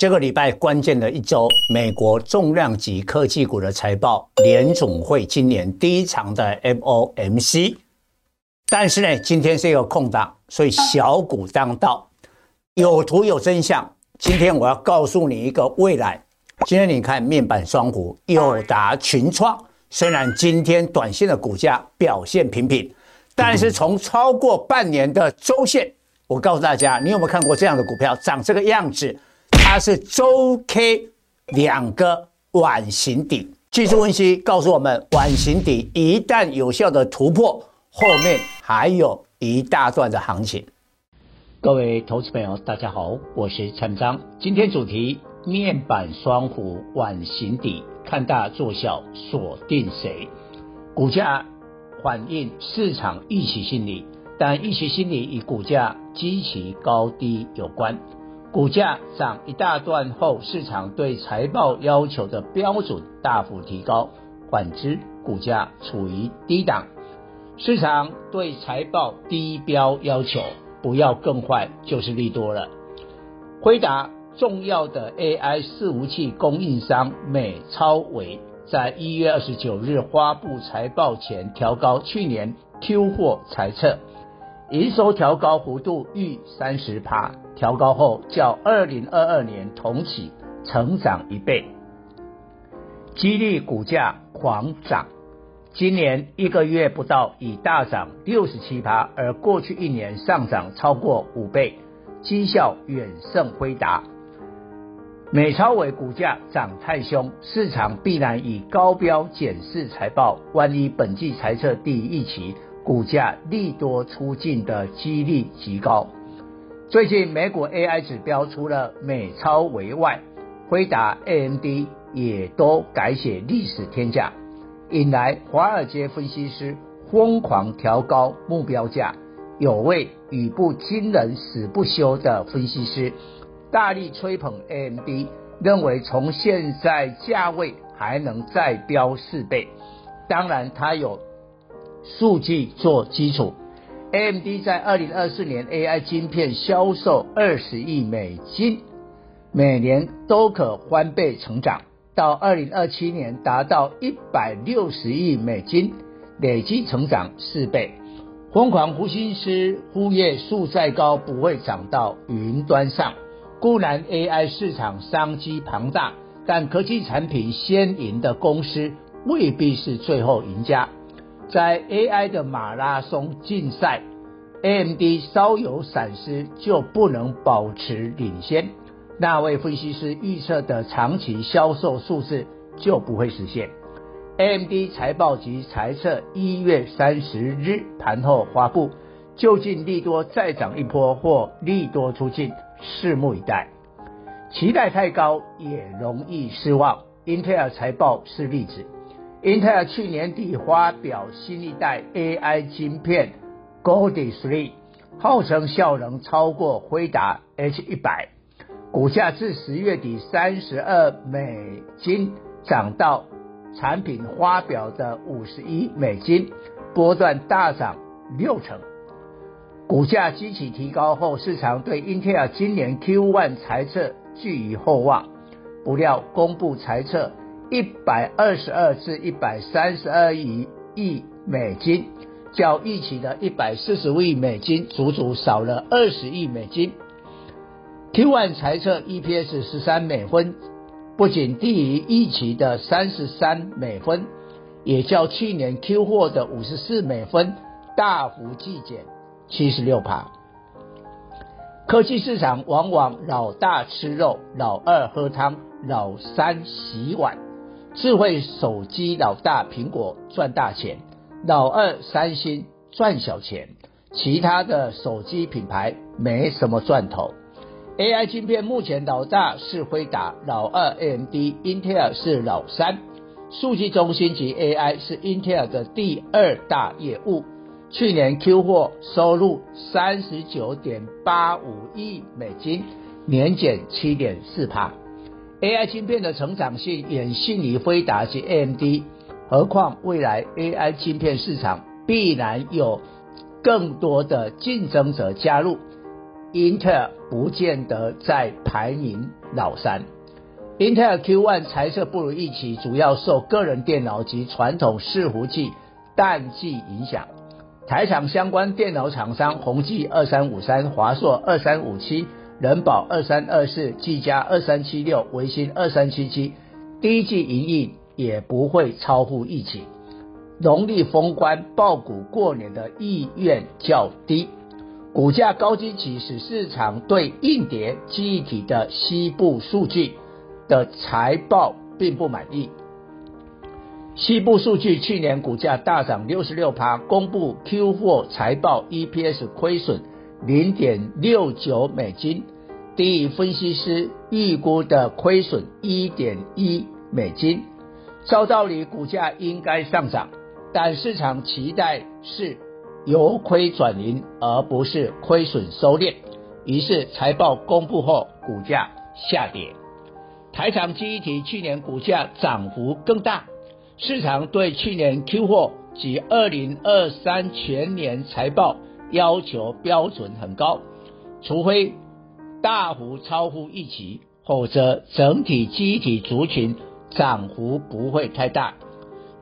这个礼拜关键的一周，美国重量级科技股的财报，联总会今年第一场的 FOMC。但是呢，今天是一个空档，所以小股当道，有图有真相。今天我要告诉你一个未来。今天你看面板双虎，友达、群创，虽然今天短线的股价表现平平，但是从超过半年的周线，我告诉大家，你有没有看过这样的股票长这个样子？它是周 K 两个碗形底，技术分析告诉我们，碗形底一旦有效的突破，后面还有一大段的行情。各位投资朋友，大家好，我是陈章，今天主题面板双虎碗形底，看大做小，锁定谁？股价反映市场预期心理，但预期心理与股价基期高低有关。股价涨一大段后，市场对财报要求的标准大幅提高；反之，股价处于低档，市场对财报低标要求不要更坏，就是利多了。回答重要的 AI 伺服器供应商美超微在一月二十九日发布财报前，调高去年 Q 货财测。营收调高幅度逾三十趴，调高后较二零二二年同期成长一倍，激励股价狂涨。今年一个月不到已大涨六十七趴，而过去一年上涨超过五倍，绩效远胜辉达。美超伟股价涨太凶，市场必然以高标检视财报，万一本季财测第一期。股价利多出尽的几率极高。最近美股 AI 指标除了美超微外，辉达、AMD 也都改写历史天价，引来华尔街分析师疯狂调高目标价。有位语不惊人死不休的分析师大力吹捧 AMD，认为从现在价位还能再飙四倍。当然，他有。数据做基础，AMD 在二零二四年 AI 晶片销售二十亿美金，每年都可翻倍成长，到二零二七年达到一百六十亿美金，累计成长四倍。疯狂呼吸师忽略树再高不会长到云端上，固然 AI 市场商机庞大，但科技产品先赢的公司未必是最后赢家。在 AI 的马拉松竞赛，AMD 稍有闪失就不能保持领先，那位分析师预测的长期销售数字就不会实现。AMD 财报及财测一月三十日盘后发布，究竟利多再涨一波或利多出尽，拭目以待。期待太高也容易失望，Intel 财报是例子。英特尔去年底发表新一代 AI 晶片 Golden 3，号称效能超过辉达 H100，股价自十月底三十二美金涨到产品发表的五十一美金，波段大涨六成。股价激起提高后，市场对英特尔今年 Q1 财测寄予厚望，不料公布财测。一百二十二至一百三十二亿亿美金，较预期的一百四十亿美金，足足少了二十亿美金。Q1 财测 EPS 十三美分，不仅低于预期的三十三美分，也较去年 Q 货的五十四美分大幅季减七十六趴。科技市场往往老大吃肉，老二喝汤，老三洗碗。智慧手机老大苹果赚大钱，老二三星赚小钱，其他的手机品牌没什么赚头。AI 晶片目前老大是辉达，老二 AMD，Intel 是老三。数据中心及 AI 是 Intel 的第二大业务，去年 Q 货收入三十九点八五亿美金，年减七点四趴。AI 晶片的成长性远逊于飞达及 AMD，何况未来 AI 晶片市场必然有更多的竞争者加入，英特尔不见得在排名老三。Intel Q1 财测不如预期，主要受个人电脑及传统伺服器淡季影响。台厂相关电脑厂商宏碁二三五三、华硕二三五七、人保二三二四、技嘉二三七六、微星二三七七，第一季营运也不会超乎预期。农历封关抱股过年的意愿较低，股价高基期使市场对硬碟记忆体的西部数据的财报并不满意。西部数据去年股价大涨六十六趴，公布 Q4 财报 EPS 亏损零点六九美金，低于分析师预估的亏损一点一美金。照道理股价应该上涨。但市场期待是由亏转盈，而不是亏损收敛。于是财报公布后，股价下跌。台长记忆体去年股价涨幅更大，市场对去年 Q 货及二零二三全年财报要求标准很高，除非大幅超乎预期，否则整体记忆体族群涨幅不会太大。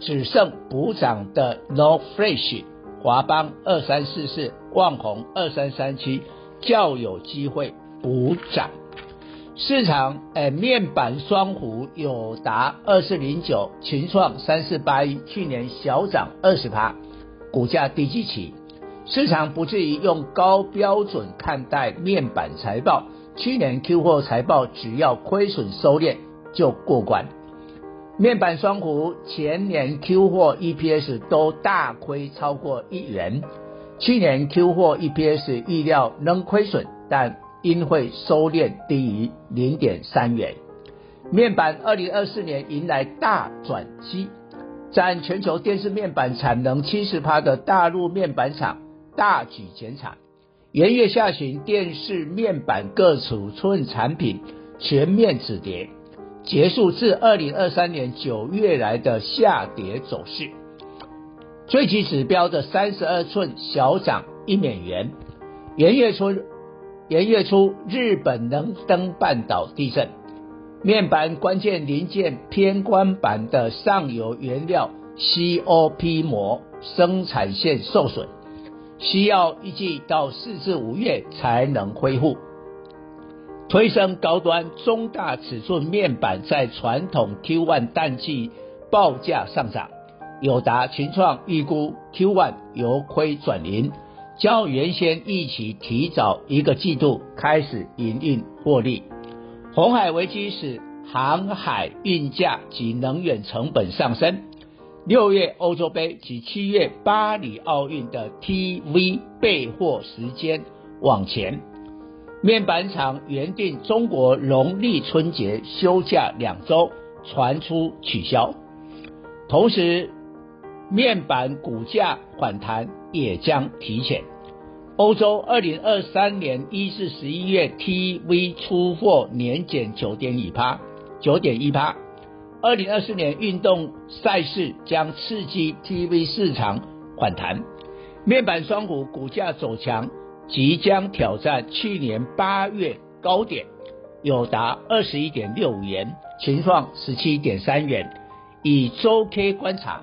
只剩补涨的 No Fresh、华邦二三四四、旺宏二三三七较有机会补涨。市场诶，面板双虎友达二四零九、群创三四八一，去年小涨二十趴，股价低基起，市场不至于用高标准看待面板财报。去年 Q 货财报只要亏损收敛就过关。面板双虎前年 Q 货 EPS 都大亏超过一元，去年 Q 货 EPS 预料仍亏损，但应会收敛低于零点三元。面板二零二四年迎来大转机，占全球电视面板产能七十趴的大陆面板厂大举减产，元月下旬电视面板各尺寸产品全面止跌。结束自二零二三年九月来的下跌走势，最具指标的三十二寸小涨一美元。元月初，元月初日本能登半岛地震，面板关键零件偏光板的上游原料 COP 膜生产线受损，需要预计到四至五月才能恢复。推升高端中大尺寸面板在传统 Q1 淡季报价上涨，友达、群创预估 Q1 由亏转盈，较原先预期提早一个季度开始营运获利。红海危机使航海运价及能源成本上升，六月欧洲杯及七月巴黎奥运的 TV 备货时间往前。面板厂原定中国农历春节休假两周，传出取消。同时，面板股价反弹也将提前。欧洲二零二三年一至十一月 TV 出货年减九点一趴，九点一趴。二零二四年运动赛事将刺激 TV 市场反弹，面板双股股价走强。即将挑战去年八月高点，有达二十一点六五元，情况十七点三元。以周 K 观察，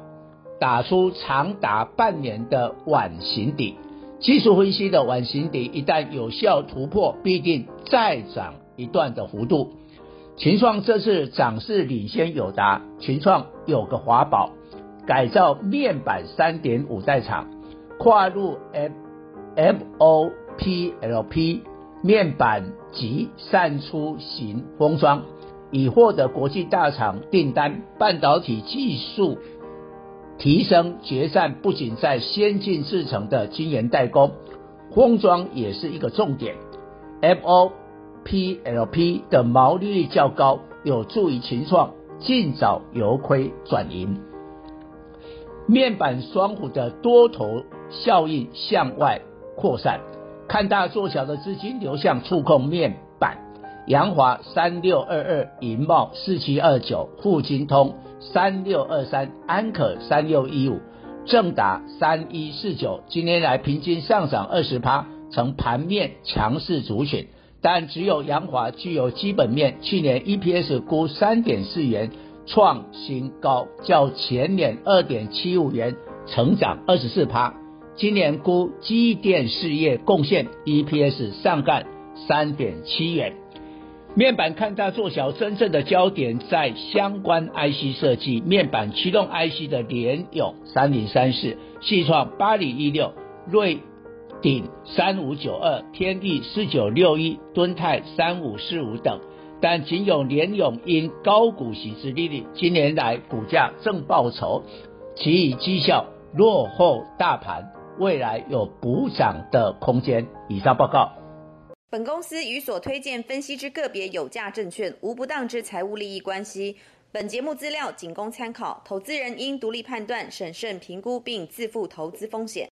打出长达半年的碗形底。技术分析的碗形底一旦有效突破，必定再涨一段的幅度。群创这次涨势领先友达，群创有个华宝，改造面板三点五代厂，跨入 F。MOPLP 面板及散出型封装，已获得国际大厂订单。半导体技术提升决战不仅在先进制程的晶圆代工，封装也是一个重点。M O PLP 的毛利率较高，有助于群创尽早由亏转盈。面板双虎的多头效应向外扩散，看大做小的资金流向触控面板，扬华三六二二，银茂四七二九，富晶通三六二三，安可三六一五，正达三一四九，今天来平均上涨二十趴，呈盘面强势族群。但只有阳华具有基本面，去年 EPS 估三点四元，创新高，较前年二点七五元成长二十四趴。今年估机电事业贡献 EPS 上干三点七元。面板看大做小，真正的焦点在相关 IC 设计，面板驱动 IC 的联咏三零三四、矽创八零一六、瑞鼎三五九二、天地四九六一、敦泰三五四五等，但仅有联咏因高股息之利率，今年来股价正报酬，其以绩效落后大盘，未来有补涨的空间。以上报告。本公司与所推荐分析之个别有价证券无不当之财务利益关系。本节目资料仅供参考，投资人应独立判断、审慎评估并自负投资风险。